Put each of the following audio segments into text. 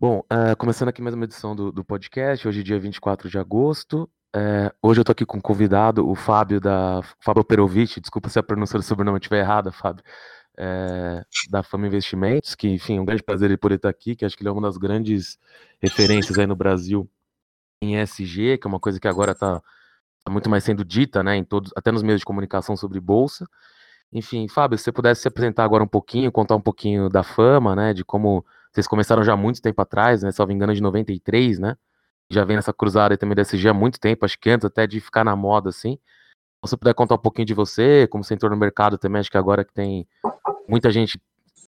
Bom, uh, começando aqui mais uma edição do, do podcast, hoje dia 24 de agosto. É, hoje eu tô aqui com um convidado, o Fábio da Fábio Perovic, desculpa se a pronúncia do sobrenome estiver errada, Fábio, é, da Fama Investimentos, que, enfim, é um grande prazer ele poder estar aqui, que acho que ele é uma das grandes referências aí no Brasil em ESG, que é uma coisa que agora está tá muito mais sendo dita, né, em todos, até nos meios de comunicação sobre bolsa. Enfim, Fábio, se você pudesse se apresentar agora um pouquinho, contar um pouquinho da fama, né, de como vocês começaram já há muito tempo atrás, né? me engano, de 93, né? Já vem nessa cruzada também da SG há muito tempo, acho que antes até de ficar na moda, assim. Se você puder contar um pouquinho de você, como você entrou no mercado também, acho que agora que tem muita gente,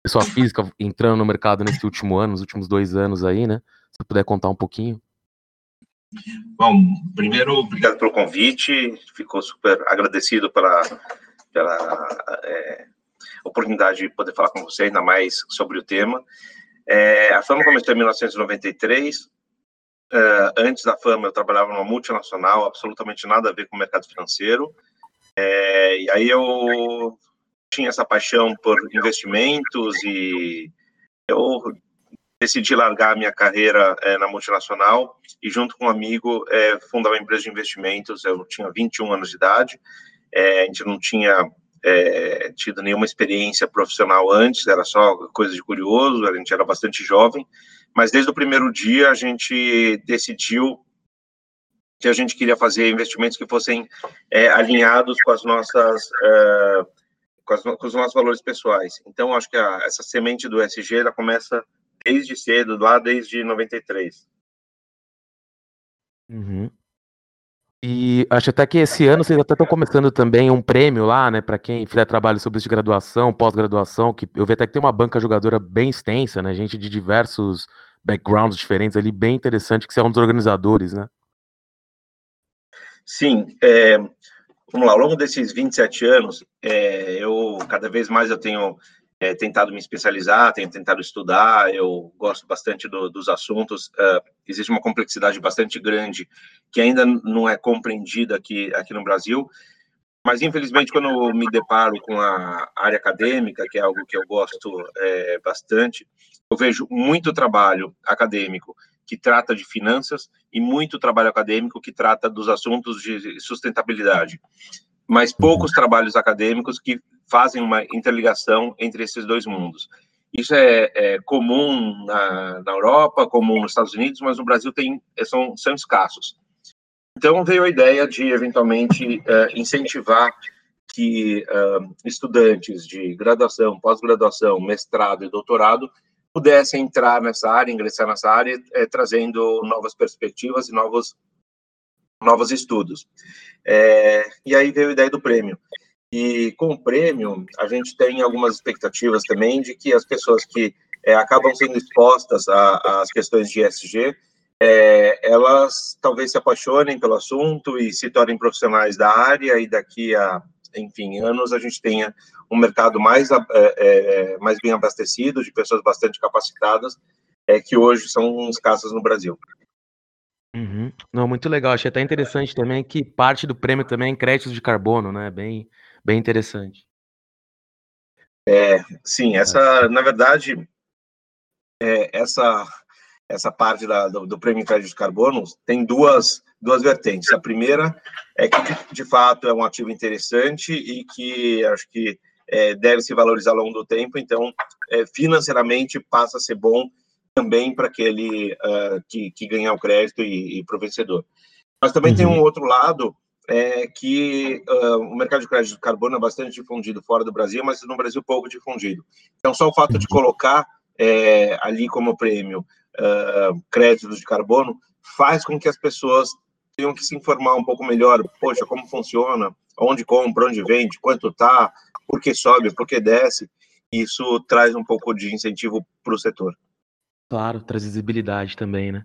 pessoa física, entrando no mercado nesse último ano, nos últimos dois anos aí, né? Se você puder contar um pouquinho. Bom, primeiro, obrigado pelo convite, ficou super agradecido pela, pela é, oportunidade de poder falar com você, ainda mais sobre o tema. É, a Fama começou em 1993. Uh, é, antes da Fama, eu trabalhava numa multinacional, absolutamente nada a ver com o mercado financeiro. É, e aí eu tinha essa paixão por investimentos e eu decidi largar a minha carreira é, na multinacional e junto com um amigo é, fundar uma empresa de investimentos. Eu tinha 21 anos de idade, é, a gente não tinha é, tido nenhuma experiência profissional antes, era só coisa de curioso, a gente era bastante jovem, mas desde o primeiro dia a gente decidiu que a gente queria fazer investimentos que fossem é, alinhados com as nossas é, com, as, com, os nossos valores pessoais. Então acho que a, essa semente do SG ela começa desde cedo, lá desde 93. Uhum. E acho até que esse ano vocês até estão começando também um prêmio lá, né, para quem fizer trabalho sobre de graduação, pós-graduação, que eu vi até que tem uma banca jogadora bem extensa, né, gente de diversos backgrounds diferentes ali, bem interessante, que você é um dos organizadores, né? Sim, é, vamos lá, ao longo desses 27 anos, é, eu, cada vez mais eu tenho é, tentado me especializar, tenho tentado estudar, eu gosto bastante do, dos assuntos. Uh, existe uma complexidade bastante grande que ainda não é compreendida aqui, aqui no Brasil, mas infelizmente quando eu me deparo com a área acadêmica, que é algo que eu gosto é, bastante, eu vejo muito trabalho acadêmico que trata de finanças e muito trabalho acadêmico que trata dos assuntos de sustentabilidade, mas poucos trabalhos acadêmicos que fazem uma interligação entre esses dois mundos. Isso é, é comum na, na, Europa, comum nos Estados Unidos, mas no Brasil tem, são, são escassos. Então veio a ideia de eventualmente uh, incentivar que uh, estudantes de graduação, pós-graduação, mestrado e doutorado pudessem entrar nessa área, ingressar nessa área, trazendo novas perspectivas e novos novos estudos. É, e aí veio a ideia do prêmio. E com o prêmio, a gente tem algumas expectativas também de que as pessoas que é, acabam sendo expostas às questões de ESG, é, elas talvez se apaixonem pelo assunto e se tornem profissionais da área e daqui a, enfim, anos a gente tenha um mercado mais, é, é, mais bem abastecido, de pessoas bastante capacitadas, é, que hoje são escassas no Brasil. Uhum. Não, muito legal. Achei até interessante também que parte do prêmio também é créditos de carbono, né? Bem, bem interessante. É, sim, essa, na verdade, é, essa, essa parte da, do, do prêmio em crédito de carbono tem duas, duas vertentes. A primeira é que, de fato, é um ativo interessante e que acho que é, deve se valorizar ao longo do tempo, então, é, financeiramente, passa a ser bom também para aquele uh, que, que ganha o crédito e, e para o vencedor. Mas também uhum. tem um outro lado é que uh, o mercado de crédito de carbono é bastante difundido fora do Brasil, mas no Brasil pouco difundido. Então, só o fato de colocar é, ali como prêmio uh, créditos de carbono faz com que as pessoas tenham que se informar um pouco melhor. Poxa, como funciona? Onde compra? Onde vende? Quanto tá? Por que sobe? Por que desce? Isso traz um pouco de incentivo para o setor. Claro, traz visibilidade também, né?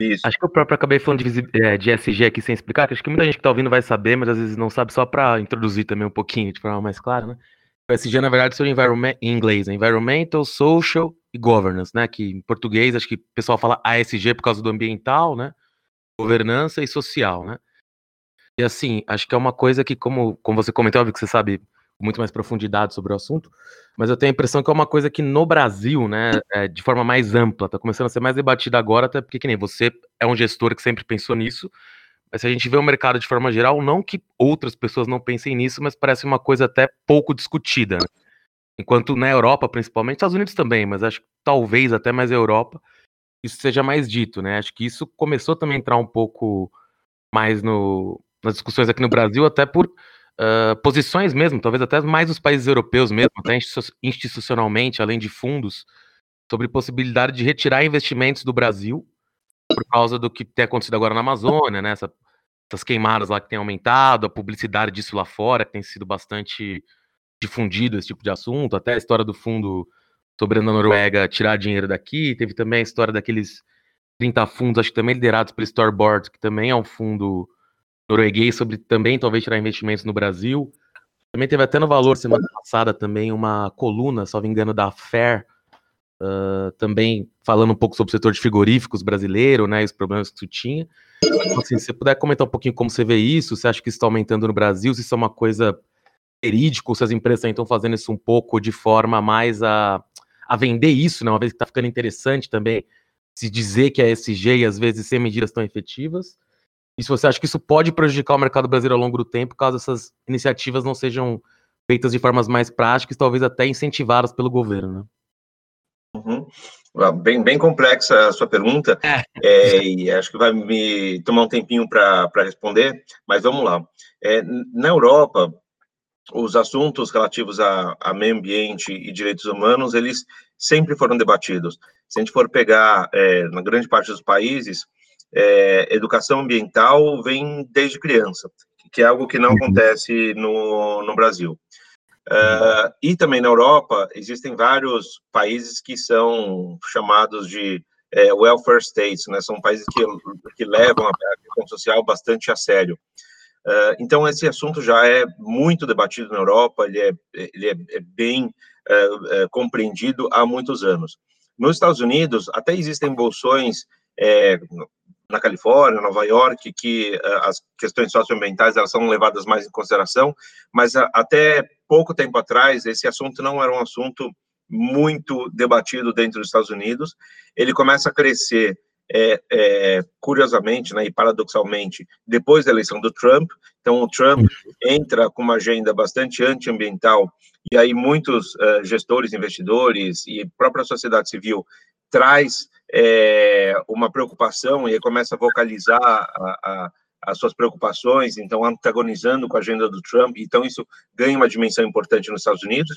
Isso. Acho que eu próprio acabei falando de, é, de SG aqui sem explicar, que acho que muita gente que tá ouvindo vai saber, mas às vezes não sabe, só para introduzir também um pouquinho, de forma mais clara, né? O SG, na verdade, seria environment, em inglês, é Environmental, Social e Governance, né? Que em português, acho que o pessoal fala ASG por causa do ambiental, né? Governança e social, né? E assim, acho que é uma coisa que, como, como você comentou, óbvio que você sabe muito mais profundidade sobre o assunto, mas eu tenho a impressão que é uma coisa que no Brasil, né, é, de forma mais ampla, está começando a ser mais debatida agora, até porque, que nem você é um gestor que sempre pensou nisso, mas se a gente vê o mercado de forma geral, não que outras pessoas não pensem nisso, mas parece uma coisa até pouco discutida. Né? Enquanto na Europa, principalmente, Estados Unidos também, mas acho que talvez até mais Europa, isso seja mais dito, né? Acho que isso começou também a entrar um pouco mais no, nas discussões aqui no Brasil, até por uh, posições mesmo, talvez até mais os países europeus mesmo, até institucionalmente, além de fundos, sobre possibilidade de retirar investimentos do Brasil por causa do que tem acontecido agora na Amazônia, né? Essa, essas queimadas lá que tem aumentado, a publicidade disso lá fora, que tem sido bastante difundido esse tipo de assunto, até a história do fundo soberano da Noruega tirar dinheiro daqui, teve também a história daqueles 30 fundos, acho que também liderados pelo Storyboard, que também é um fundo norueguês sobre também talvez tirar investimentos no Brasil. Também teve até no Valor semana passada também uma coluna, só engano, da Fair, uh, também falando um pouco sobre o setor de frigoríficos brasileiro, né, e os problemas que isso tinha. Então, assim, se você puder comentar um pouquinho como você vê isso, você acha que isso está aumentando no Brasil, se isso é uma coisa verídica, se as empresas estão fazendo isso um pouco de forma mais a, a vender isso, né, uma vez que está ficando interessante também se dizer que é SG e às vezes sem medidas tão efetivas, e se você acha que isso pode prejudicar o mercado brasileiro ao longo do tempo, caso essas iniciativas não sejam feitas de formas mais práticas, talvez até incentivadas pelo governo, né? Uhum. Bem, bem complexa a sua pergunta, é. É, e acho que vai me tomar um tempinho para responder, mas vamos lá. É, na Europa, os assuntos relativos a, a, meio ambiente e direitos humanos, eles sempre foram debatidos. Se a gente for pegar, é, na grande parte dos países, é, educação ambiental vem desde criança, que é algo que não uhum. acontece no, no Brasil. Uh, e também na Europa, existem vários países que são chamados de é, welfare states, né? São países que, que levam a questão social bastante a sério. Uh, então, esse assunto já é muito debatido na Europa, ele é, ele é, é bem uh, compreendido há muitos anos. Nos Estados Unidos, até existem bolsões é, na Califórnia, Nova York, que uh, as questões socioambientais elas são levadas mais em consideração, mas uh, até pouco tempo atrás esse assunto não era um assunto muito debatido dentro dos Estados Unidos. Ele começa a crescer é, é, curiosamente, né, e paradoxalmente, depois da eleição do Trump. Então, o Trump uhum. entra com uma agenda bastante antiambiental, e aí muitos uh, gestores, investidores e própria sociedade civil traz é, uma preocupação e começa a vocalizar a, a, as suas preocupações, então antagonizando com a agenda do Trump, então isso ganha uma dimensão importante nos Estados Unidos.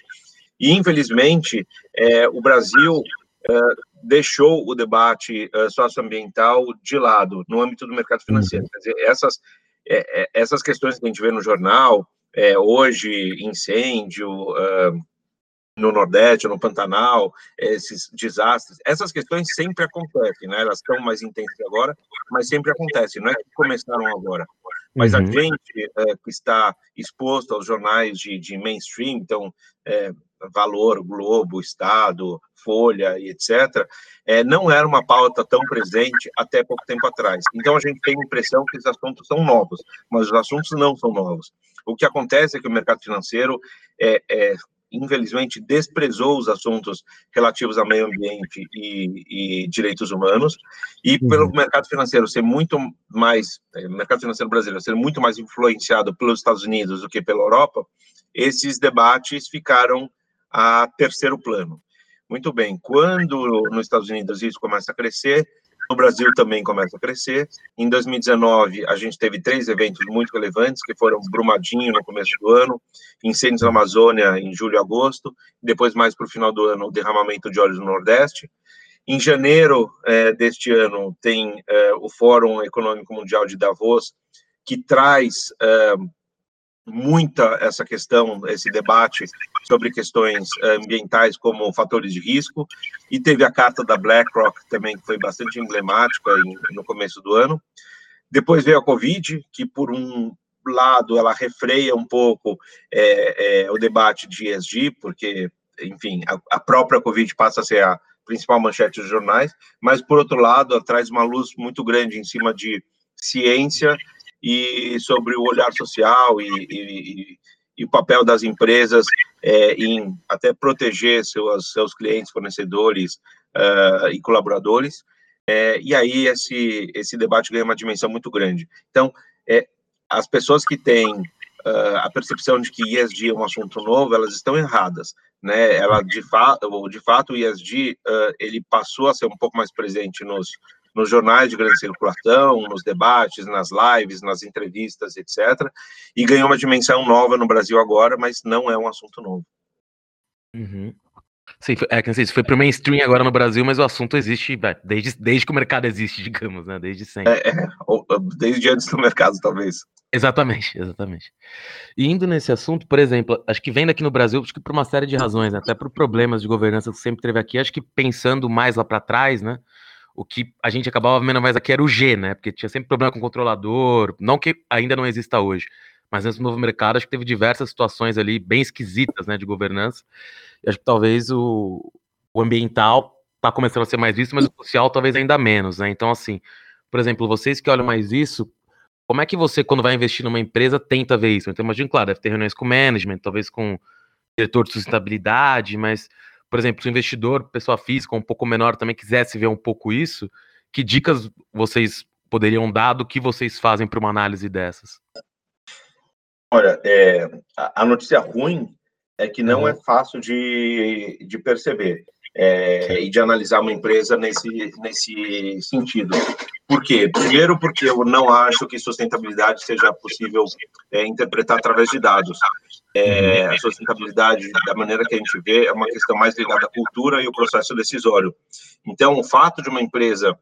E infelizmente é, o Brasil é, deixou o debate é, socioambiental de lado no âmbito do mercado financeiro. Uhum. Quer dizer, essas é, é, essas questões que a gente vê no jornal hoje, incêndio no Nordeste, no Pantanal, esses desastres, essas questões sempre acontecem, né? Elas estão mais intensas agora, mas sempre acontecem, não é que começaram agora. Mas uhum. a gente é, que está exposto aos jornais de, de mainstream, então, é, Valor, Globo, Estado, Folha e etc., é, não era uma pauta tão presente até pouco tempo atrás. Então, a gente tem a impressão que os assuntos são novos, mas os assuntos não são novos. O que acontece é que o mercado financeiro é infelizmente, desprezou os assuntos relativos ao meio ambiente e, e direitos humanos, e uhum. pelo mercado financeiro ser muito mais, é, mercado financeiro brasileiro ser muito mais influenciado pelos Estados Unidos do que pela Europa, esses debates ficaram a terceiro plano. Muito bem, quando nos Estados Unidos isso começa a crescer, no Brasil também começa a crescer. Em 2019, a gente teve três eventos muito relevantes, que foram Brumadinho no começo do ano, incêndios na Amazônia em julho e agosto, depois mais para o final do ano, o derramamento de óleo no Nordeste. Em janeiro é, deste ano, tem é, o Fórum Econômico Mundial de Davos, que traz é, muita essa questão, esse debate sobre questões eh, ambientais como fatores de risco, e teve a carta da BlackRock também, que foi bastante emblemática no começo do ano. Depois veio a Covid, que por um lado ela refreia um pouco é, é, o debate de ESG, porque, enfim, a, a própria Covid passa a ser a principal manchete dos jornais, mas por outro lado ela traz uma luz muito grande em cima de ciência e sobre o olhar social e, e, e o papel das empresas é, em até proteger seus, seus clientes, fornecedores uh, e colaboradores. É, e aí esse, esse debate ganha uma dimensão muito grande. Então, é, as pessoas que têm uh, a percepção de que ESG é um assunto novo, elas estão erradas. Né? Ela, de, fa de fato, o ESG uh, ele passou a ser um pouco mais presente nos, nos jornais de grande circulação, nos debates, nas lives, nas entrevistas, etc. E ganhou uma dimensão nova no Brasil agora, mas não é um assunto novo. Uhum. Sim, é que não sei se foi pro mainstream agora no Brasil, mas o assunto existe desde, desde que o mercado existe, digamos, né? Desde sempre. É, é, desde antes do mercado, talvez. Exatamente, exatamente. E indo nesse assunto, por exemplo, acho que vendo aqui no Brasil, acho que por uma série de razões, né, até por problemas de governança que sempre teve aqui, acho que pensando mais lá para trás, né? O que a gente acabava vendo mais aqui era o G, né? Porque tinha sempre problema com o controlador, não que ainda não exista hoje, mas nesse novo mercado acho que teve diversas situações ali bem esquisitas, né, de governança. E acho que talvez o, o ambiental está começando a ser mais visto, mas o social talvez ainda menos, né? Então, assim, por exemplo, vocês que olham mais isso, como é que você, quando vai investir numa empresa, tenta ver isso? Então, imagino, claro, deve ter reuniões com management, talvez com diretor de sustentabilidade, mas por exemplo, se o investidor, pessoa física, um pouco menor, também quisesse ver um pouco isso, que dicas vocês poderiam dar do que vocês fazem para uma análise dessas? Olha, é, a notícia ruim é que não é fácil de, de perceber é, e de analisar uma empresa nesse, nesse sentido. Por quê? Primeiro, porque eu não acho que sustentabilidade seja possível é, interpretar através de dados. É, a sustentabilidade, da maneira que a gente vê, é uma questão mais ligada à cultura e ao processo decisório. Então, o fato de uma empresa,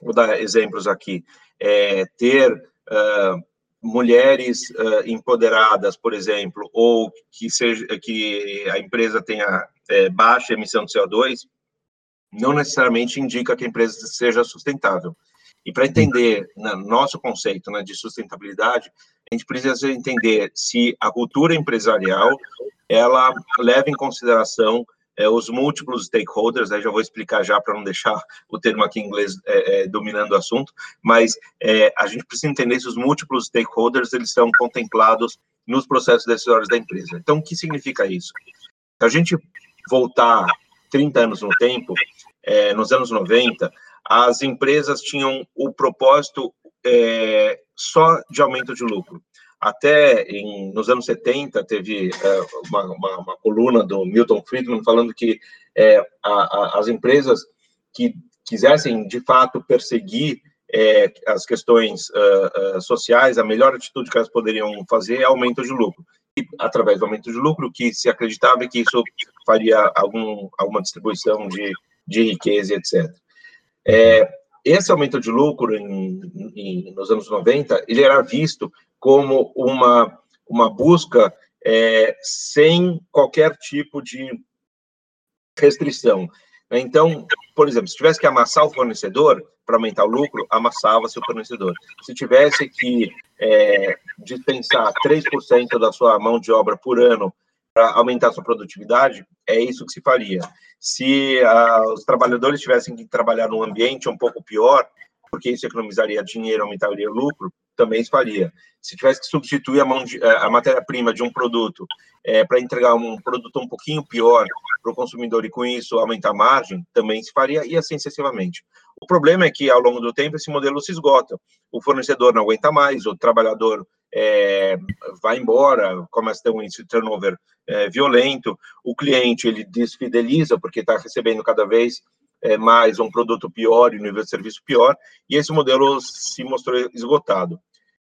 vou dar exemplos aqui, é, ter uh, mulheres uh, empoderadas, por exemplo, ou que seja que a empresa tenha é, baixa emissão de CO2, não necessariamente indica que a empresa seja sustentável. E para entender né, nosso conceito né, de sustentabilidade, a gente precisa entender se a cultura empresarial ela leva em consideração é, os múltiplos stakeholders, aí já vou explicar já para não deixar o termo aqui em inglês é, é, dominando o assunto, mas é, a gente precisa entender se os múltiplos stakeholders eles são contemplados nos processos decisórios da empresa. Então, o que significa isso? Se a gente voltar 30 anos no tempo, é, nos anos 90, as empresas tinham o propósito é, só de aumento de lucro. Até em, nos anos 70, teve é, uma, uma, uma, coluna do Milton Friedman falando que é, a, a, as empresas que quisessem, de fato, perseguir é, as questões uh, uh, sociais, a melhor atitude que elas poderiam fazer é aumento de lucro. E, através do aumento de lucro, que se acreditava que isso faria algum, alguma distribuição de, de riqueza, etc. É, esse aumento de lucro em, em, nos anos 90, ele era visto como uma, uma busca é, sem qualquer tipo de restrição. Então, por exemplo, se tivesse que amassar o fornecedor para aumentar o lucro, amassava seu fornecedor. Se tivesse que é, dispensar 3% da sua mão de obra por ano para aumentar sua produtividade, é isso que se faria. Se uh, os trabalhadores tivessem que trabalhar num ambiente um pouco pior, porque isso economizaria dinheiro, aumentaria lucro, também se faria. Se tivesse que substituir a, de, eh, a matéria-prima de um produto é, para entregar um produto um pouquinho pior para o consumidor e com isso aumentar a margem, também se faria e assim sucessivamente. O problema é que ao longo do tempo esse modelo se esgota. O fornecedor não aguenta mais, o trabalhador é, vai embora, começa a ter um índice de turnover é, violento, o cliente ele desfideliza porque está recebendo cada vez é, mais um produto pior e um nível de serviço pior, e esse modelo se mostrou esgotado.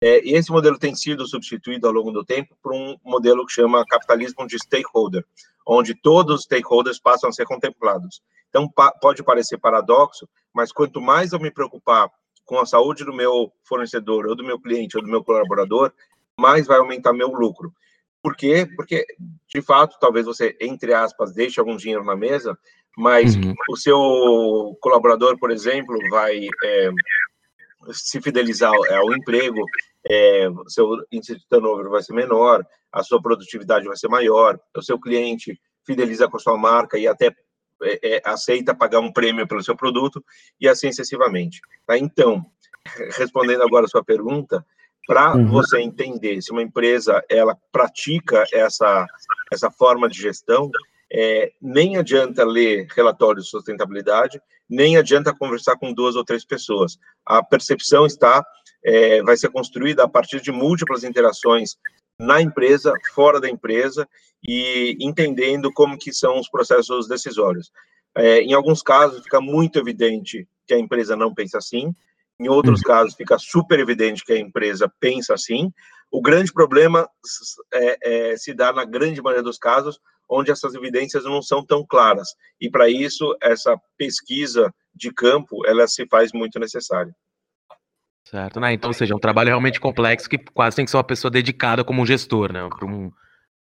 É, e esse modelo tem sido substituído ao longo do tempo por um modelo que chama capitalismo de stakeholder, onde todos os stakeholders passam a ser contemplados. Então, pa pode parecer paradoxo, mas quanto mais eu me preocupar com a saúde do meu fornecedor, ou do meu cliente, ou do meu colaborador, mais vai aumentar meu lucro. Por quê? Porque, de fato, talvez você, entre aspas, deixe algum dinheiro na mesa, mas uhum. o seu colaborador, por exemplo, vai é, se fidelizar ao emprego, é, seu índice de turnover vai ser menor, a sua produtividade vai ser maior, o seu cliente fideliza com a sua marca e até é, é, aceita pagar um prêmio pelo seu produto, e assim sucessivamente. Tá? Então, respondendo agora a sua pergunta, para uhum. você entender se uma empresa ela pratica essa, essa forma de gestão, é, nem adianta ler relatório de sustentabilidade, nem adianta conversar com duas ou três pessoas. A percepção está, é, vai ser construída a partir de múltiplas interações na empresa, fora da empresa e entendendo como que são os processos decisórios. É, em alguns casos fica muito evidente que a empresa não pensa assim, em outros uhum. casos fica super evidente que a empresa pensa assim. O grande problema é, é, se dá na grande maioria dos casos onde essas evidências não são tão claras. E para isso essa pesquisa de campo ela se faz muito necessária. Certo, né? Então, ou seja, é um trabalho realmente complexo que quase tem que ser uma pessoa dedicada como um gestor, né? Para um,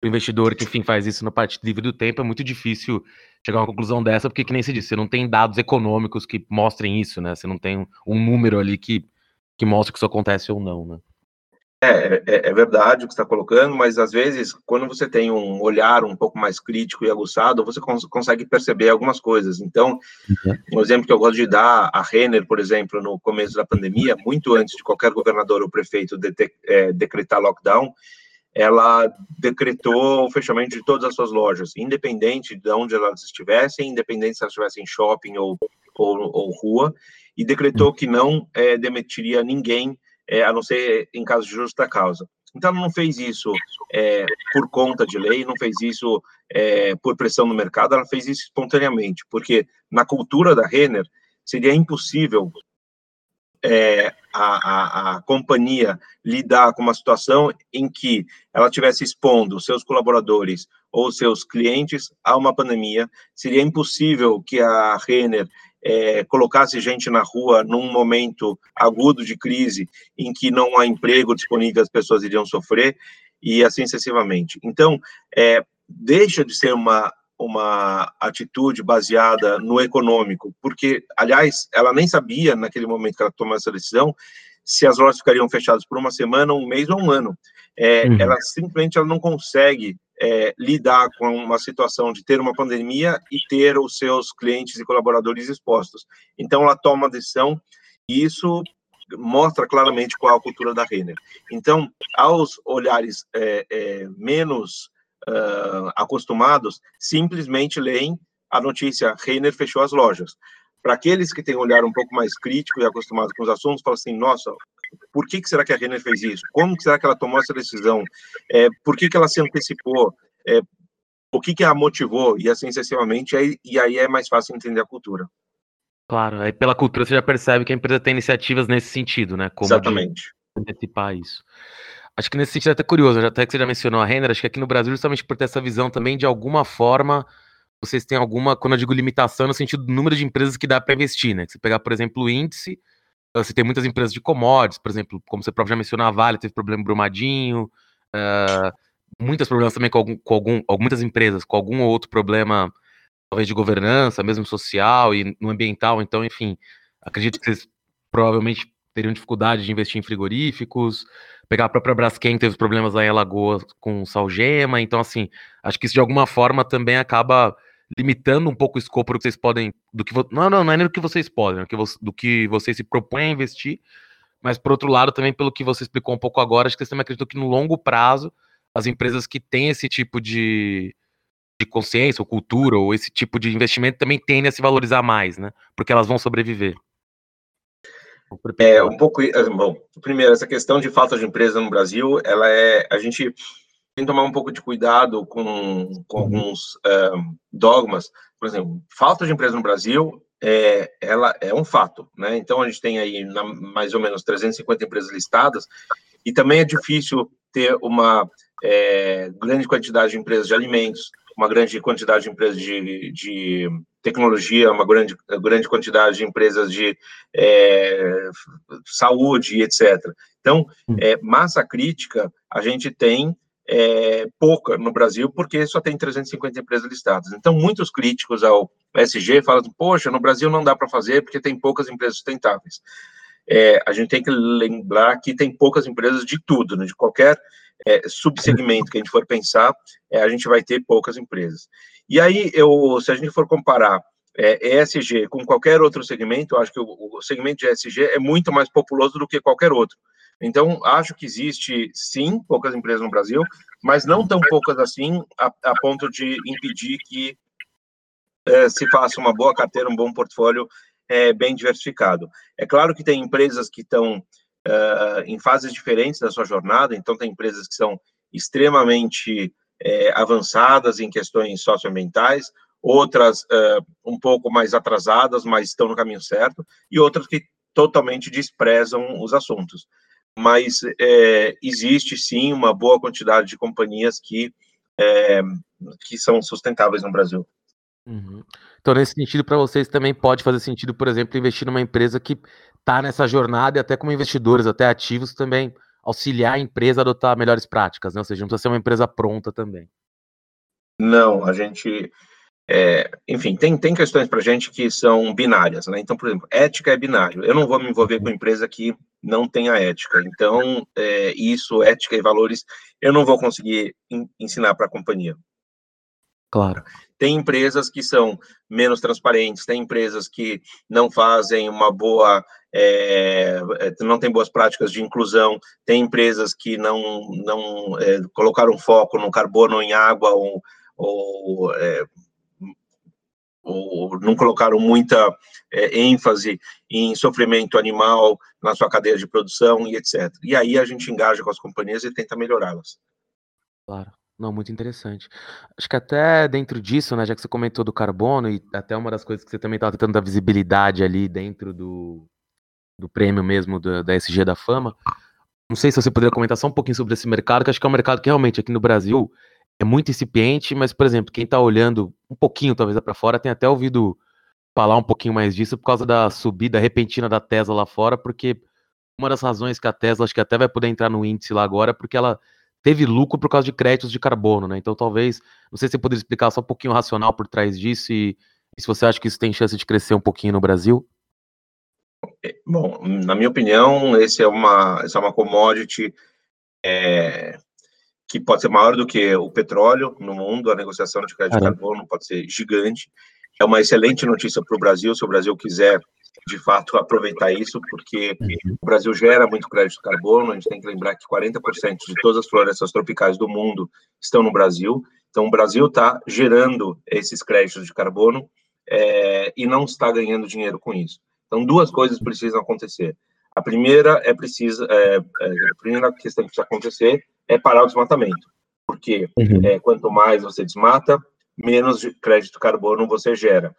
investidor que, enfim, faz isso no parte livre do tempo, é muito difícil chegar a uma conclusão dessa, porque, que nem se disse, você não tem dados econômicos que mostrem isso, né? Você não tem um número ali que, que mostre que isso acontece ou não, né? É, é, é, verdade o que está colocando, mas às vezes, quando você tem um olhar um pouco mais crítico e aguçado, você cons consegue perceber algumas coisas. Então, uhum. um exemplo que eu gosto de dar, a Renner, por exemplo, no começo da pandemia, muito antes de qualquer governador ou prefeito de é, decretar lockdown, ela decretou o fechamento de todas as suas lojas, independente de onde elas estivessem, independente se elas estivessem em shopping ou, ou, ou rua, e decretou uhum. que não é, demitiria ninguém é, a não ser em caso de justa causa. Então, ela não fez isso é, por conta de lei, não fez isso é, por pressão no mercado, ela fez isso espontaneamente, porque na cultura da Renner seria impossível é, a, a, a, companhia lidar com uma situação em que ela tivesse expondo seus colaboradores ou seus clientes a uma pandemia, seria impossível que a Renner é, colocasse gente na rua num momento agudo de crise em que não há emprego disponível, as pessoas iriam sofrer e assim sucessivamente. Então, é, deixa de ser uma uma atitude baseada no econômico, porque, aliás, ela nem sabia naquele momento que ela tomou essa decisão se as lojas ficariam fechadas por uma semana, um mês ou um ano. É, uhum. Ela simplesmente ela não consegue é, lidar com uma situação de ter uma pandemia e ter os seus clientes e colaboradores expostos. Então, ela toma a decisão e isso mostra claramente qual é a cultura da Renner. Então, aos olhares é, é, menos uh, acostumados, simplesmente leem a notícia Renner fechou as lojas. Para aqueles que têm um olhar um pouco mais crítico e acostumado com os assuntos, falam assim, nossa, por que, que será que a Renner fez isso? Como será que ela tomou essa decisão? É, por que, que ela se antecipou? É, o que, que a motivou? E assim sucessivamente, aí, e aí é mais fácil entender a cultura. Claro, aí pela cultura você já percebe que a empresa tem iniciativas nesse sentido, né? Como Exatamente. antecipar isso. Acho que nesse sentido é até curioso, até que você já mencionou a Renner, acho que aqui no Brasil, justamente por ter essa visão também, de alguma forma, vocês têm alguma, quando eu digo limitação, no sentido do número de empresas que dá para investir, né? Se você pegar, por exemplo, o índice, você tem muitas empresas de commodities, por exemplo, como você próprio já mencionou, a Vale teve problema em Brumadinho, uh, muitos problemas também com, algum, com algum, muitas empresas com algum outro problema, talvez de governança, mesmo social e no ambiental, então, enfim, acredito que vocês provavelmente teriam dificuldade de investir em frigoríficos, pegar a própria Braskem teve problemas lá em Alagoas com salgema, então assim, acho que isso de alguma forma também acaba limitando um pouco o escopo do que vocês podem, do que não, não, não é nem do que vocês podem, né, do que vocês se propõem a investir, mas por outro lado também pelo que você explicou um pouco agora, acho que vocês também acreditam que no longo prazo as empresas que têm esse tipo de, de consciência ou cultura ou esse tipo de investimento também tendem a se valorizar mais, né? Porque elas vão sobreviver. É um pouco, eh, bom, primeiro essa questão de falta de empresa no Brasil, ela é, a gente tem que tomar um pouco de cuidado com, com uhum. alguns uh, dogmas. Por exemplo, falta de empresa no Brasil é, ela é um fato, né? Então a gente tem aí na, mais ou menos 350 empresas listadas e também é difícil ter uma é, grande quantidade de empresas de alimentos, uma grande quantidade de empresas de, de tecnologia, uma grande, grande quantidade de empresas de é, saúde, etc. Então, é, massa crítica a gente tem é, pouca no Brasil, porque só tem 350 empresas listadas. Então, muitos críticos ao SG falam, poxa, no Brasil não dá para fazer porque tem poucas empresas sustentáveis. É, a gente tem que lembrar que tem poucas empresas de tudo, né, de qualquer é, subsegmento que a gente for pensar, é, a gente vai ter poucas empresas. E aí, eu, se a gente for comparar é, ESG com qualquer outro segmento, eu acho que o, o segmento de ESG é muito mais populoso do que qualquer outro. Então, acho que existe, sim, poucas empresas no Brasil, mas não tão poucas assim, a, a ponto de impedir que é, se faça uma boa carteira, um bom portfólio é, bem diversificado. É claro que tem empresas que estão uh, em fases diferentes da sua jornada, então tem empresas que são extremamente é, avançadas em questões socioambientais, outras um pouco mais atrasadas, mas estão no caminho certo, e outras que totalmente desprezam os assuntos. Mas é, existe sim uma boa quantidade de companhias que, é, que são sustentáveis no Brasil. Uhum. Então, nesse sentido, para vocês também pode fazer sentido, por exemplo, investir numa empresa que está nessa jornada e até como investidores, até ativos, também auxiliar a empresa a adotar melhores práticas, né? Ou seja, não precisa ser uma empresa pronta também. Não, a gente. É, enfim, tem, tem questões para a gente que são binárias, né? Então, por exemplo, ética é binário. Eu não vou me envolver com empresa que não tenha ética. Então, é, isso, ética e valores, eu não vou conseguir ensinar para a companhia. Claro. Tem empresas que são menos transparentes, tem empresas que não fazem uma boa, é, não tem boas práticas de inclusão, tem empresas que não, não é, colocaram foco no carbono em água ou, ou, é, ou não colocaram muita ênfase em sofrimento animal na sua cadeia de produção e etc. E aí a gente engaja com as companhias e tenta melhorá-las. Claro. Não, muito interessante. Acho que até dentro disso, né, já que você comentou do carbono e até uma das coisas que você também estava tentando da visibilidade ali dentro do, do prêmio mesmo da SG da Fama, não sei se você poderia comentar só um pouquinho sobre esse mercado, que acho que é um mercado que realmente aqui no Brasil é muito incipiente, mas, por exemplo, quem está olhando um pouquinho, talvez, para fora, tem até ouvido falar um pouquinho mais disso por causa da subida repentina da Tesla lá fora, porque uma das razões que a Tesla acho que até vai poder entrar no índice lá agora é porque ela teve lucro por causa de créditos de carbono, né? Então talvez, não sei se você poderia explicar só um pouquinho o racional por trás disso e, e se você acha que isso tem chance de crescer um pouquinho no Brasil. É, bom, na minha opinião, esse é uma, essa é uma commodity é, que pode ser maior do que o petróleo no mundo, a negociação de crédito de carbono pode ser gigante. É uma excelente notícia para o Brasil, se o Brasil quiser de fato aproveitar isso, porque uhum. o Brasil gera muito crédito de carbono. A gente tem que lembrar que 40% de todas as florestas tropicais do mundo estão no Brasil. Então, o Brasil está gerando esses créditos de carbono é, e não está ganhando dinheiro com isso. Então, duas coisas precisam acontecer. A primeira é precisa, é, é, a primeira questão que precisa acontecer é parar o desmatamento, porque uhum. é, quanto mais você desmata, menos crédito carbono você gera.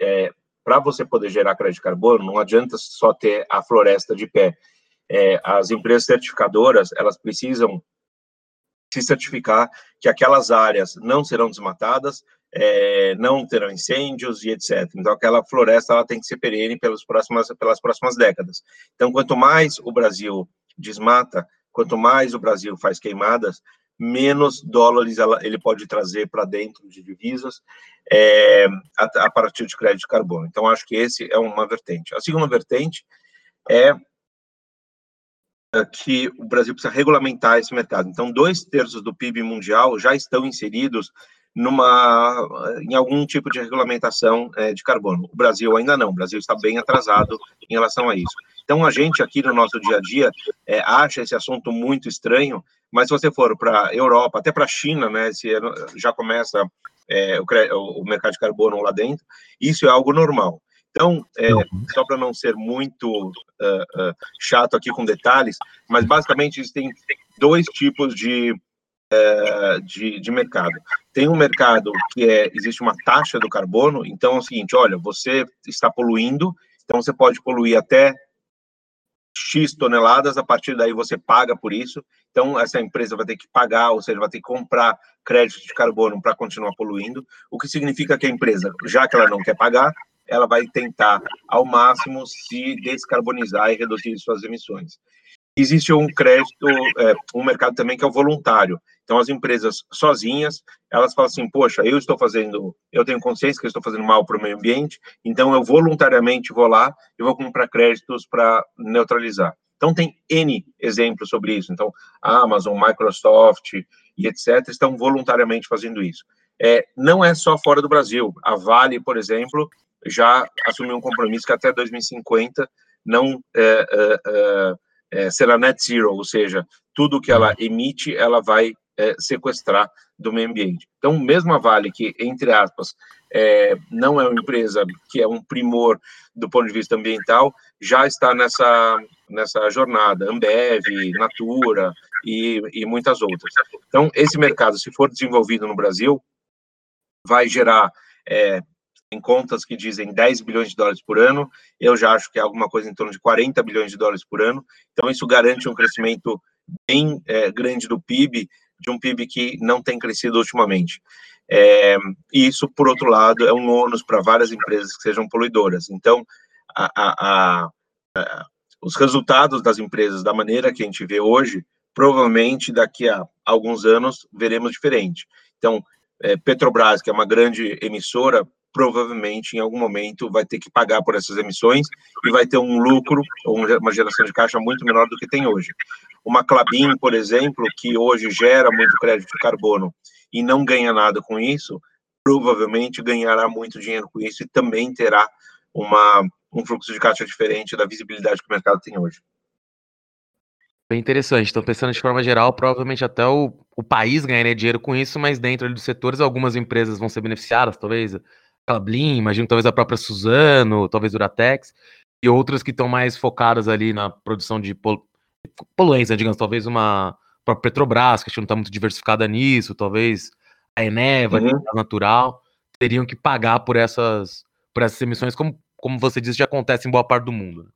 É, para você poder gerar crédito carbono, não adianta só ter a floresta de pé. É, as empresas certificadoras, elas precisam se certificar que aquelas áreas não serão desmatadas, é, não terão incêndios e etc. Então, aquela floresta ela tem que ser perene pelas próximas, pelas próximas décadas. Então, quanto mais o Brasil desmata, quanto mais o Brasil faz queimadas, menos dólares ele pode trazer para dentro de divisas é, a, a, partir de crédito de carbono. Então, acho que esse é uma vertente. A segunda vertente é que o Brasil precisa regulamentar esse mercado. Então, dois terços do PIB mundial já estão inseridos numa em algum tipo de regulamentação é, de carbono. O Brasil ainda não. O Brasil está bem atrasado em relação a isso. Então, a gente aqui no nosso dia a dia é, acha esse assunto muito estranho, mas se você for para a Europa, até para a China, né, se já começa é, o, o, mercado de carbono lá dentro, isso é algo normal. Então, uhum. só para não ser muito uh, uh, chato aqui com detalhes, mas basicamente existem dois tipos de, de, de, mercado. Tem um mercado que é, existe uma taxa do carbono, então é o seguinte, olha, você está poluindo, então você pode poluir até X toneladas, a partir daí você paga por isso. Então, essa empresa vai ter que pagar, ou seja, vai ter que comprar crédito de carbono para continuar poluindo, o que significa que a empresa, já que ela não quer pagar, ela vai tentar, ao máximo, se descarbonizar e reduzir suas emissões. Existe um crédito, é, um mercado também que é o voluntário. Então, as empresas sozinhas, elas falam assim, poxa, eu estou fazendo, eu tenho consciência que estou fazendo mal para o meio ambiente, então eu voluntariamente vou lá e vou comprar créditos para neutralizar. Então, tem N exemplos sobre isso. Então, Amazon, Microsoft e etc. estão voluntariamente fazendo isso. É, não é só fora do Brasil. A Vale, por exemplo, já assumiu um compromisso que até 2050 não é, é, é será net zero, ou seja, tudo que ela emite, ela vai é, sequestrar do meio ambiente. Então, mesmo a Vale, que, entre aspas, é, não é uma empresa que é um primor do ponto de vista ambiental, já está nessa, nessa jornada, Ambev, Natura e, e muitas outras. Então, esse mercado, se for desenvolvido no Brasil, vai gerar é, em contas que dizem 10 bilhões de dólares por ano, eu já acho que é alguma coisa em torno de 40 bilhões de dólares por ano. Então, isso garante um crescimento bem é, grande do PIB, de um PIB que não tem crescido ultimamente. É, e isso, por outro lado, é um ônus para várias empresas que sejam poluidoras. Então, a, a, a, os resultados das empresas, da maneira que a gente vê hoje, provavelmente daqui a alguns anos veremos diferente. Então, é, Petrobras, que é uma grande emissora, provavelmente em algum momento vai ter que pagar por essas emissões e vai ter um lucro ou uma geração de caixa muito menor do que tem hoje. Uma Clabin, por exemplo, que hoje gera muito crédito de carbono e não ganha nada com isso, provavelmente ganhará muito dinheiro com isso e também terá uma, um fluxo de caixa diferente da visibilidade que o mercado tem hoje. Bem interessante. Então, pensando de forma geral, provavelmente até o, o país ganharia dinheiro com isso, mas dentro dos setores, algumas empresas vão ser beneficiadas, talvez a Blin, imagino talvez a própria Suzano, talvez Duratex, e outras que estão mais focadas ali na produção de pol poluentes, digamos, talvez uma própria Petrobras, que não está muito diversificada nisso, talvez a Eneva, uhum. natural, teriam que pagar por essas, por essas emissões, como, como você disse, já acontece em boa parte do mundo. Né?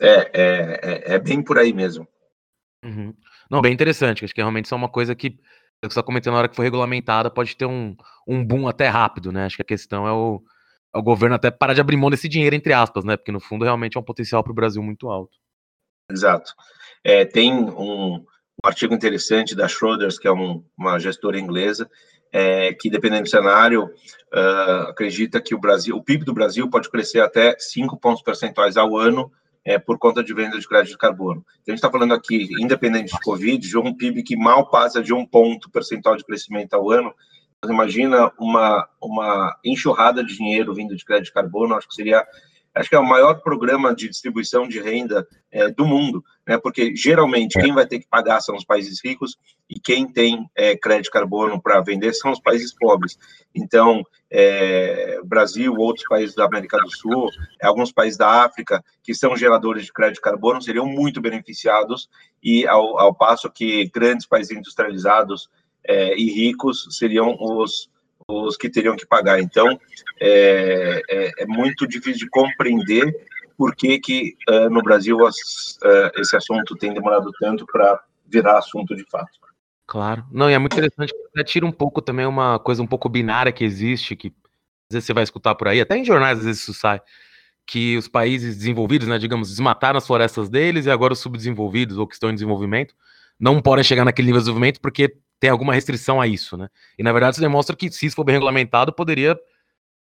É, é, é, é bem por aí mesmo. Uhum. Não, bem interessante, acho que realmente isso é uma coisa que você está comentando na hora que for regulamentada, pode ter um, um boom até rápido, né? Acho que a questão é o, é o governo até parar de abrir mão desse dinheiro, entre aspas, né? Porque no fundo realmente é um potencial para o Brasil muito alto. Exato. É, tem um, um, artigo interessante da Schroders, que é um, uma gestora inglesa, é, que dependendo do cenário, uh, acredita que o Brasil, o PIB do Brasil pode crescer até 5 pontos percentuais ao ano é, por conta de venda de crédito de carbono. Então, a gente está falando aqui, independente de Covid, de um PIB que mal passa de um ponto percentual de crescimento ao ano. Você imagina uma, uma enxurrada de dinheiro vindo de crédito de carbono, acho que seria acho que é o maior programa de distribuição de renda é, do mundo, né? Porque geralmente quem vai ter que pagar são os países ricos e quem tem é, crédito carbono para vender são os países pobres. Então, é, Brasil, outros países da América do Sul, alguns países da África que são geradores de crédito carbono seriam muito beneficiados e ao, ao passo que grandes países industrializados é, e ricos seriam os os que teriam que pagar. Então, é, é, é muito difícil de compreender por que, que uh, no Brasil as, uh, esse assunto tem demorado tanto para virar assunto de fato. Claro. Não, e é muito interessante, tira um pouco também uma coisa um pouco binária que existe, que às vezes você vai escutar por aí, até em jornais às vezes isso sai, que os países desenvolvidos, né, digamos, desmataram as florestas deles e agora os subdesenvolvidos ou que estão em desenvolvimento não podem chegar naquele nível de desenvolvimento porque tem alguma restrição a isso, né? E na verdade isso demonstra que se isso for bem regulamentado, poderia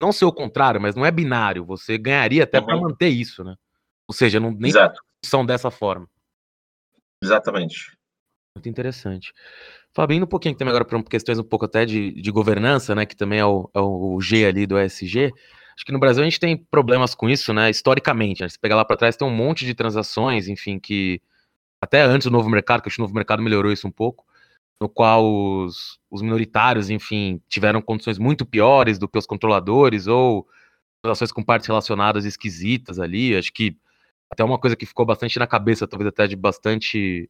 não ser o contrário, mas não é binário. Você ganharia até uhum. para manter isso, né? Ou seja, não nem Exato. são dessa forma. Exatamente. Muito interessante. Fabinho, um pouquinho também agora para questões um pouco até de, de governança, né? Que também é o, é o G ali do ESG. Acho que no Brasil a gente tem problemas com isso, né? Historicamente, né? se pegar lá para trás, tem um monte de transações, enfim, que até antes do novo mercado, que acho que o novo mercado melhorou isso um pouco, no qual os, os minoritários, enfim, tiveram condições muito piores do que os controladores ou relações com partes relacionadas esquisitas ali. Acho que até uma coisa que ficou bastante na cabeça, talvez até de bastante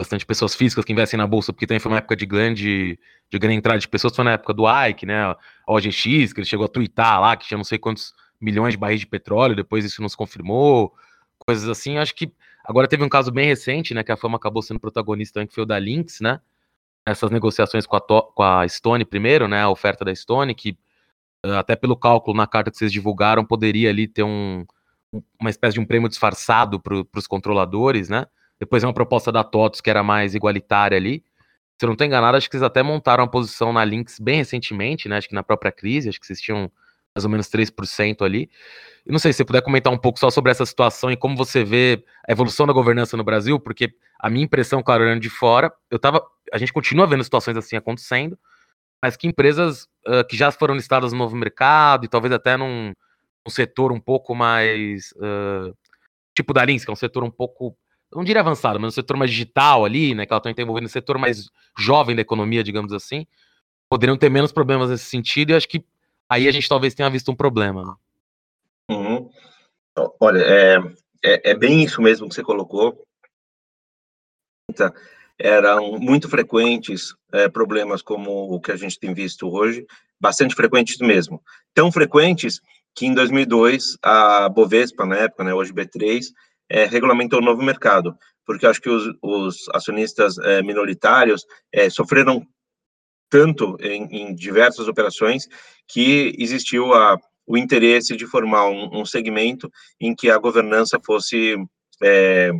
bastante pessoas físicas que investem na bolsa, porque também foi uma época de grande de grande entrada de pessoas, foi na época do Ike, né, a OGX, que ele chegou a twittar lá, que tinha não sei quantos milhões de barris de petróleo, depois isso não se confirmou, coisas assim, acho que agora teve um caso bem recente, né, que a fama acabou sendo protagonista que foi o da Lynx, né, essas negociações com a, com a Stone primeiro, né, a oferta da Stone, que eh, até pelo cálculo na carta que vocês divulgaram, poderia ali ter um, uma espécie de um prêmio disfarçado para os controladores, né? Depois é uma proposta da TOTOS que era mais igualitária ali. Se eu não estou enganado, acho que vocês até montaram uma posição na Lynx bem recentemente, né? Acho que na própria crise, acho que vocês tinham mais ou menos 3% ali. Não sei se você puder comentar um pouco só sobre essa situação e como você vê a evolução da governança no Brasil, porque a minha impressão, claro, olhando de fora, eu tava. A gente continua vendo situações assim acontecendo, mas que empresas uh, que já foram listadas no novo mercado e talvez até num, setor um pouco mais. Uh, tipo da Lins, que é um setor um pouco não diria avançado, mas no setor mais digital ali, né, que ela está envolvendo no setor mais jovem da economia, digamos assim, poderiam ter menos problemas nesse sentido, e acho que aí a gente talvez tenha visto um problema. Né? Uhum. Olha, é, é, é, bem isso mesmo que você colocou. Eram muito frequentes é, problemas como o que a gente tem visto hoje, bastante frequentes mesmo. Tão frequentes que em 2002 a Bovespa, na época, né, hoje B3, é, regulamentou o novo mercado, porque acho que os, os acionistas é, minoritários é, sofreram tanto em, em, diversas operações que existiu a, o interesse de formar um, um segmento em que a governança fosse é,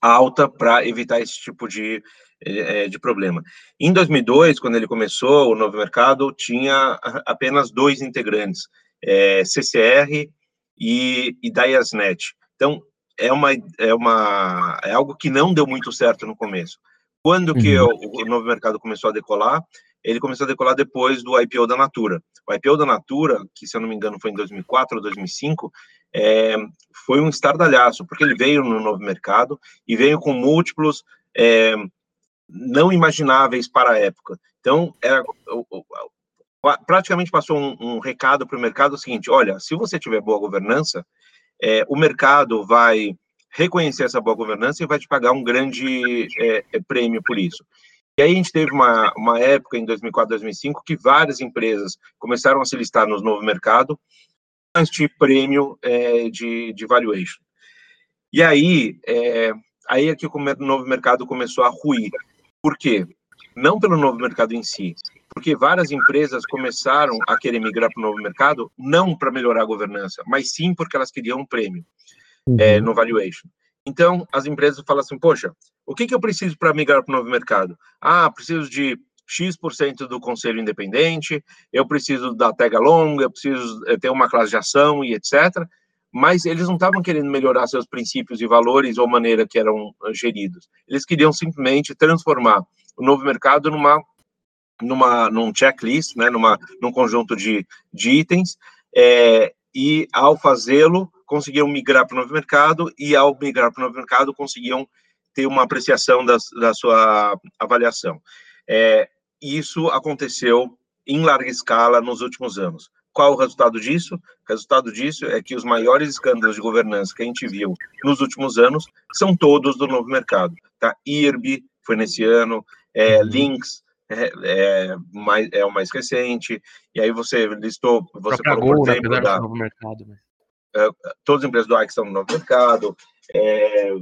alta para evitar esse tipo de, é, de problema. Em 2002, quando ele começou, o novo mercado tinha apenas dois integrantes, é, CCR e, e Daiasnet. Então, é, uma, é, uma, é algo que não deu muito certo no começo. Quando uhum. que o, o, novo mercado começou a decolar? Ele começou a decolar depois do IPO da Natura. O IPO da Natura, que se eu não me engano foi em 2004 ou 2005, é, foi um estardalhaço, porque ele veio no novo mercado e veio com múltiplos é, não imagináveis para a época. Então, era, praticamente passou um, um recado para o mercado seguinte: olha, se você tiver boa governança, é, o mercado vai reconhecer essa boa governança e vai te pagar um grande é, é prêmio por isso. E aí a gente teve uma, uma época, em 2004, 2005, que várias empresas começaram a se listar no novo mercado este prêmio é, de, de valuation. E aí, é, aí é que o novo mercado começou a ruir. Por quê? Não pelo novo mercado em si, porque várias empresas começaram a querer migrar para o novo mercado, não para melhorar a governança, mas sim porque elas queriam um prêmio uhum. é, no valuation. Então, as empresas falam assim, poxa, o que, que eu preciso para migrar para o novo mercado? Ah, preciso de X% do conselho independente, eu preciso da tega longa, eu preciso eh, ter uma classe de ação e etc. Mas eles não estavam querendo melhorar seus princípios e valores ou maneira que eram eh, geridos. Eles queriam simplesmente transformar o novo mercado numa numa, num checklist, né, numa, num conjunto de, de itens, é, e ao fazê-lo, conseguiam migrar para o novo mercado, e ao migrar para o novo mercado, conseguiam ter uma apreciação da, da sua avaliação. É, isso aconteceu em larga escala nos últimos anos. Qual o resultado disso? O resultado disso é que os maiores escândalos de governança que a gente viu nos últimos anos são todos do novo mercado. Tá? IRB foi nesse ano, é, uhum. Lynx é, é, mais, é o mais recente, e aí você listou, você falou, por exemplo, né, da, novo mercado, né? Todas as empresas do AIC estão no novo mercado, é,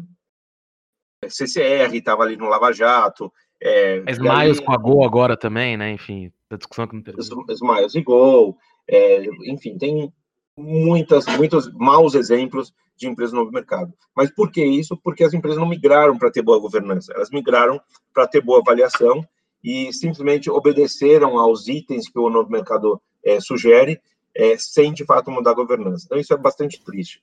CCR estava ali no Lava Jato. É, Smiles com a Gol agora também, né? Enfim, a discussão que não termina. Smiles e Gol, é, enfim, tem muitas, muitos maus exemplos de empresas no novo mercado. Mas por que isso? Porque as empresas não migraram para ter boa governança, elas migraram para ter boa avaliação e simplesmente obedeceram aos itens que o novo mercado é, sugere, é, sem de fato mudar a governança. Então, isso é bastante triste.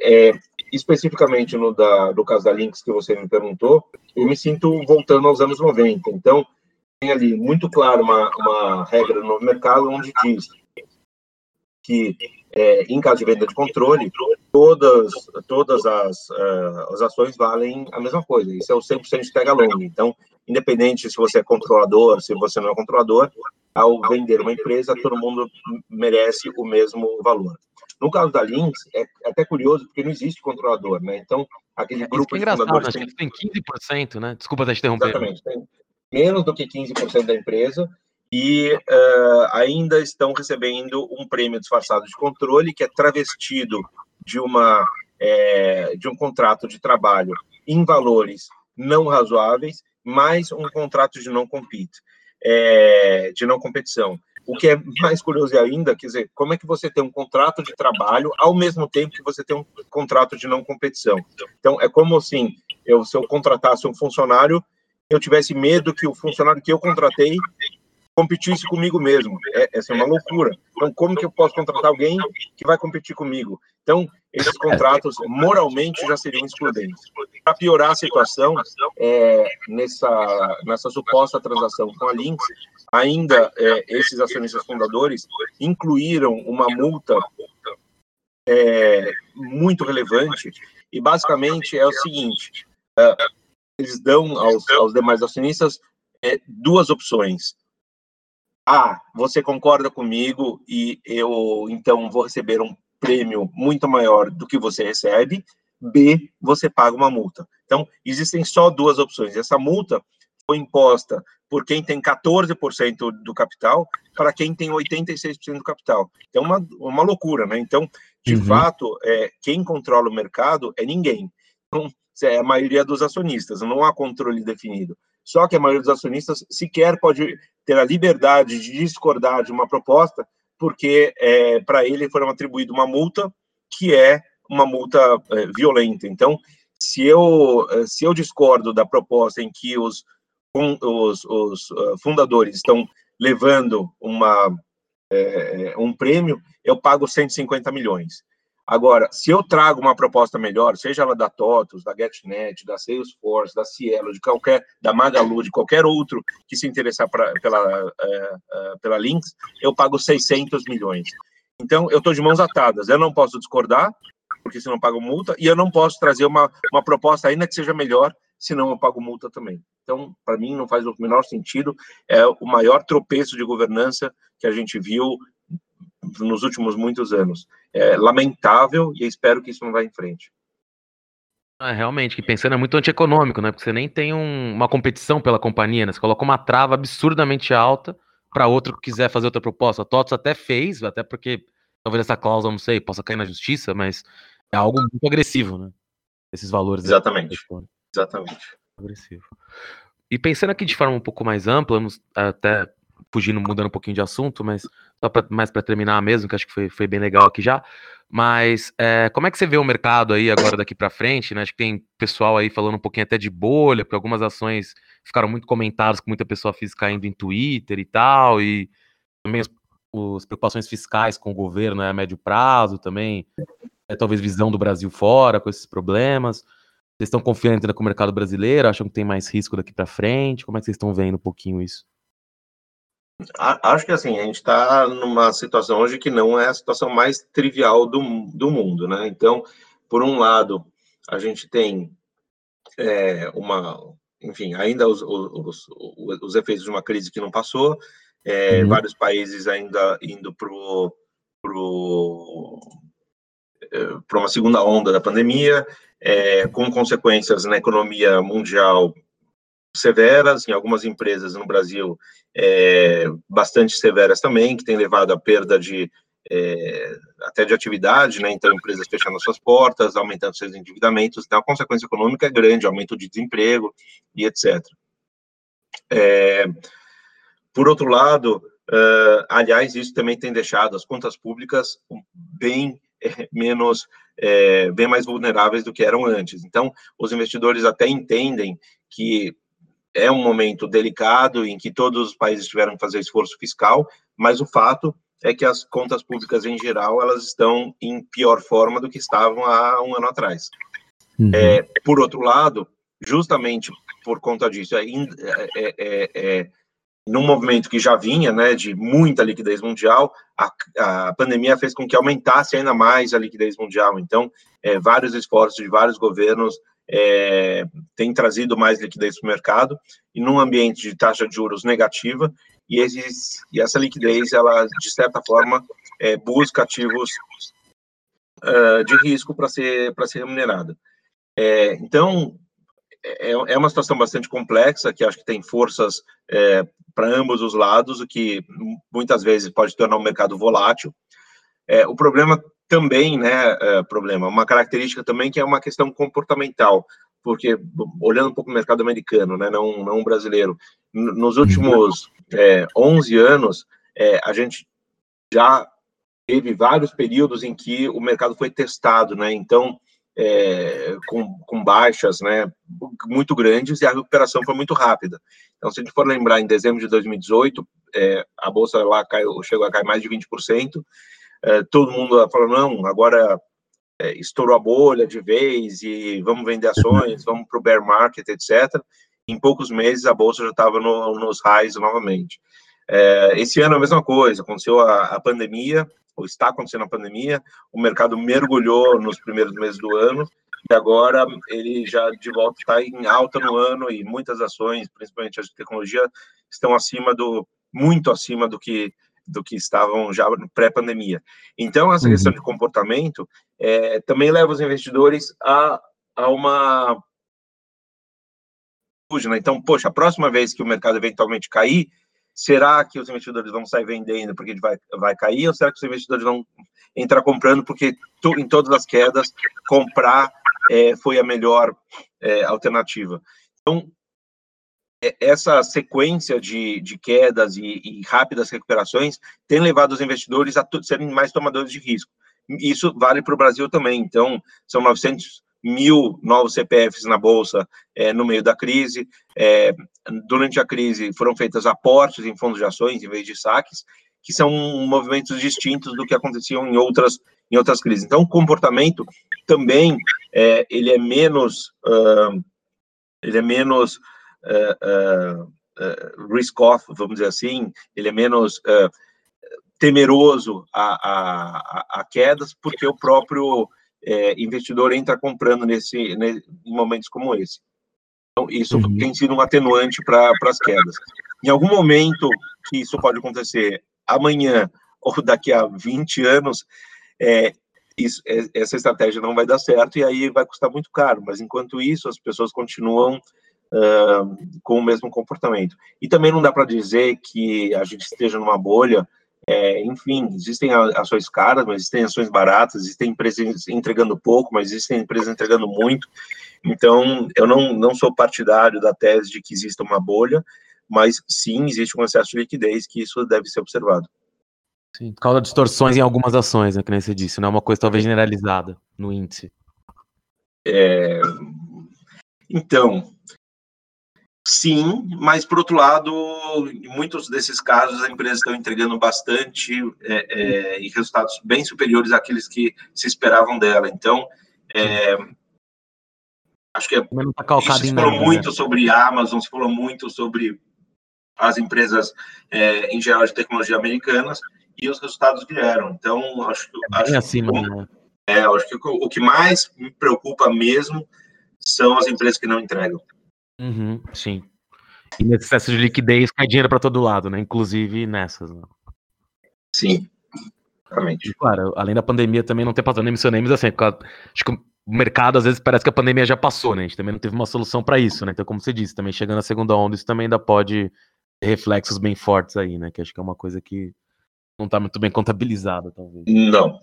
É, especificamente no, da, no caso da Lynx que você me perguntou, eu me sinto voltando aos anos 90. Então, tem ali muito claro uma, uma regra no mercado onde diz que, é, em caso de venda de controle, todas, todas as, uh, as ações valem a mesma coisa. Isso é o 100% de tag along. Então, independente se você é controlador, se você não é controlador, ao vender uma empresa, todo mundo merece o mesmo valor. No caso da Lynx, é até curioso, porque não existe controlador, né? Então, aquele grupo é de fundadores... Tem... Eles têm 15%, né? Desculpa te interromper. Exatamente, tem menos do que 15% da empresa e uh, ainda estão recebendo um prêmio disfarçado de controle, que é travestido de, uma, é, de um contrato de trabalho em valores não razoáveis, mais um contrato de não compete, é, de não competição. O que é mais curioso ainda, quer dizer, como é que você tem um contrato de trabalho ao mesmo tempo que você tem um contrato de não competição? Então, é como assim, eu, se eu contratasse um funcionário, eu tivesse medo que o funcionário que eu contratei competisse comigo mesmo. É, essa é uma loucura. Então, como que eu posso contratar alguém que vai competir comigo? Então, esses contratos moralmente já seriam excludentes. Para piorar a situação, é, nessa, nessa suposta transação com a Lynx, ainda é, esses acionistas fundadores incluíram uma multa é, muito relevante E basicamente é o seguinte: uh, eles dão aos, aos demais acionistas é, duas opções. A, você concorda comigo e eu então vou receber um prêmio muito maior do que você recebe. B, você paga uma multa. Então, existem só duas opções. Essa multa foi imposta por quem tem 14% do capital para quem tem 86% do capital. É uma, uma loucura, né? Então, de uhum. fato, é, quem controla o mercado é ninguém. Então, é a maioria dos acionistas, não há controle definido. Só que a maioria dos acionistas sequer pode ter a liberdade de discordar de uma proposta, porque é, para ele foram atribuída uma multa que é uma multa é, violenta. Então, se eu, é, se eu discordo da proposta em que os, os, os uh, fundadores estão levando uma, é, um prêmio, eu pago 150 milhões. Agora, se eu trago uma proposta melhor, seja ela da TOTUS, da GetNet, da Salesforce, da Cielo, de qualquer, da Magalu, de qualquer outro que se interessar pra, pela, é, é, pela Lynx, eu pago 600 milhões. Então, eu estou de mãos atadas. Eu não posso discordar, porque senão eu pago multa, e eu não posso trazer uma, uma proposta ainda que seja melhor, senão eu pago multa também. Então, para mim, não faz o menor sentido. É o maior tropeço de governança que a gente viu nos últimos muitos anos. É lamentável e espero que isso não vá em frente. É, realmente, que pensando é muito antieconômico, né? Porque você nem tem um, uma competição pela companhia, né? Você coloca uma trava absurdamente alta para outro que quiser fazer outra proposta. A TOTS até fez, até porque talvez essa cláusula, não sei, possa cair na justiça, mas é algo muito agressivo, né? Esses valores. Exatamente. Exatamente. Agressivo. E pensando aqui de forma um pouco mais ampla, até fugindo, mudando um pouquinho de assunto, mas só pra, mais para terminar mesmo, que acho que foi, foi bem legal aqui já. Mas é, como é que você vê o mercado aí agora daqui para frente? Né? Acho que tem pessoal aí falando um pouquinho até de bolha, porque algumas ações ficaram muito comentadas com muita pessoa física indo em Twitter e tal, e também as, as preocupações fiscais com o governo né, a médio prazo também, é, talvez visão do Brasil fora com esses problemas. Vocês estão confiando ainda com o mercado brasileiro? Acham que tem mais risco daqui para frente? Como é que vocês estão vendo um pouquinho isso? Acho que assim, a gente está numa situação hoje que não é a situação mais trivial do, do mundo, né? Então, por um lado, a gente tem é, uma, enfim, ainda os, os, os, os, efeitos de uma crise que não passou, é, uhum. vários países ainda indo para pro, para uma segunda onda da pandemia, é, com consequências na economia mundial severas, em algumas empresas no Brasil, é, bastante severas também, que tem levado à perda de é, até de atividade, né? Então, empresas fechando suas portas, aumentando seus endividamentos, então a consequência econômica é grande, aumento de desemprego e etc. É, por outro lado, uh, aliás, isso também tem deixado as contas públicas bem é, menos, é, bem mais vulneráveis do que eram antes. Então, os investidores até entendem que é um momento delicado em que todos os países tiveram que fazer esforço fiscal, mas o fato é que as contas públicas em geral elas estão em pior forma do que estavam há um ano atrás. Uhum. É, por outro lado, justamente por conta disso, é, é, é, é num movimento que já vinha, né, de muita liquidez mundial, a, a pandemia fez com que aumentasse ainda mais a liquidez mundial. Então, é, vários esforços de vários governos é, têm trazido mais liquidez para o mercado, e num ambiente de taxa de juros negativa, e, esses, e essa liquidez, ela, de certa forma, é, busca ativos uh, de risco para ser, ser remunerada. É, então, é, é uma situação bastante complexa, que acho que tem forças é, para ambos os lados, o que muitas vezes pode tornar o mercado volátil. É, o problema também, né, é, problema, uma característica também que é uma questão comportamental, porque olhando um pouco o mercado americano, né, não, não brasileiro, nos últimos é, 11 anos, é, a gente já teve vários períodos em que o mercado foi testado, né, então é, com, com, baixas né, muito grandes e a recuperação foi muito rápida. Então, se a gente for lembrar, em dezembro de 2018, é, a bolsa lá caiu, chegou a cair mais de 20%, é, todo mundo falou, não, agora é, estourou a bolha de vez e vamos vender ações, vamos para o bear market, etc. Em poucos meses, a bolsa já estava no, nos highs novamente. É, esse ano a mesma coisa, aconteceu a, a pandemia, ou está acontecendo a pandemia, o mercado mergulhou nos primeiros meses do ano, e agora ele já de volta está em alta no ano e muitas ações, principalmente as de tecnologia, estão acima do muito acima do que do que estavam já pré-pandemia. Então, essa uhum. questão de comportamento é, também leva os investidores a, a uma né? Então, poxa, a próxima vez que o mercado eventualmente cair, será que os investidores vão sair vendendo porque vai, vai cair, ou será que os investidores vão entrar comprando porque tu, em todas as quedas comprar é, foi a melhor é, alternativa? Então, essa sequência de, de quedas e, e, rápidas recuperações tem levado os investidores a serem mais tomadores de risco. Isso vale para o Brasil também. Então, são 900 mil novos CPFs na Bolsa é, no meio da crise. É, durante a crise foram feitas aportes em fundos de ações em vez de saques, que são movimentos distintos do que aconteciam em outras, em outras crises. Então, o comportamento também é, ele é menos uh, ele é menos uh, uh, risk-off, vamos dizer assim, ele é menos temeroso a, a, a, quedas, porque o próprio investidor entra comprando nesse, nesse, em momentos como esse. Então, isso uhum. tem sido um atenuante para as quedas. Em algum momento que isso pode acontecer, amanhã ou daqui a 20 anos, é, isso, é, essa estratégia não vai dar certo e aí vai custar muito caro. Mas enquanto isso, as pessoas continuam uh, com o mesmo comportamento. E também não dá para dizer que a gente esteja numa bolha é, enfim, existem ações caras, mas existem ações baratas, existem empresas entregando pouco, mas existem empresas entregando muito. Então, eu não, não sou partidário da tese de que exista uma bolha, mas sim existe um excesso de liquidez que isso deve ser observado. Sim, causa distorções em algumas ações, né, que nem você disse, não é uma coisa talvez generalizada no índice. É... Então, Sim, mas por outro lado, em muitos desses casos, as empresas estão entregando bastante é, é, e resultados bem superiores àqueles que se esperavam dela. Então, é, acho que é, tá se falou né? muito sobre Amazon, se falou muito sobre as empresas é, em geral de tecnologia americanas e os resultados vieram. Então, acho que é acho, acima, que, né? é, acho que o, o que mais me preocupa mesmo são as empresas que não entregam. Uhum, sim. E nesse excesso de liquidez cai dinheiro para todo lado, né? Inclusive nessas. Né? Sim, realmente. E, claro, além da pandemia também não ter passado, nem mencionei, mas assim, acho que o mercado às vezes parece que a pandemia já passou, né? A gente também não teve uma solução para isso, né? Então, como você disse, também chegando a segunda onda, isso também ainda pode ter reflexos bem fortes aí, né? Que acho que é uma coisa que não está muito bem contabilizada, talvez. Não.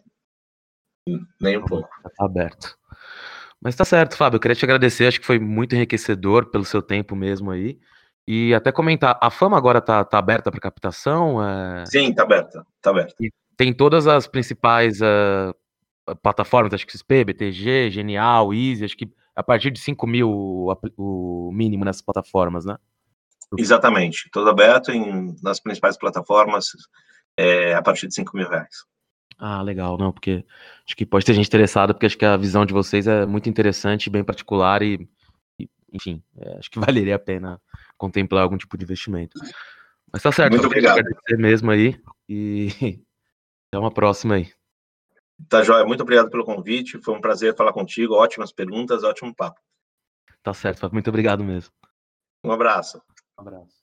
Nem um pouco. Tá aberto. Mas tá certo, Fábio. Eu queria te agradecer. Acho que foi muito enriquecedor pelo seu tempo mesmo aí. E até comentar, a fama agora tá, tá aberta para captação? É... Sim, tá aberta. Tá aberta. E tem todas as principais uh, plataformas, acho que XP, BTG, Genial, Easy, acho que a partir de 5 mil o, mínimo nessas plataformas, né? Exatamente. Tudo aberto em, nas principais plataformas é, a partir de 5 mil reais. Ah, legal, não, porque acho que pode ter gente interessada, porque acho que a visão de vocês é muito interessante, bem particular e, e enfim, é, acho que valeria a pena contemplar algum tipo de investimento. Mas tá certo, muito obrigado. Agradecer mesmo aí e até uma próxima aí. Tá, Joia, muito obrigado pelo convite, foi um prazer falar contigo, ótimas perguntas, ótimo papo. Tá certo, muito obrigado mesmo. Um abraço. Um abraço.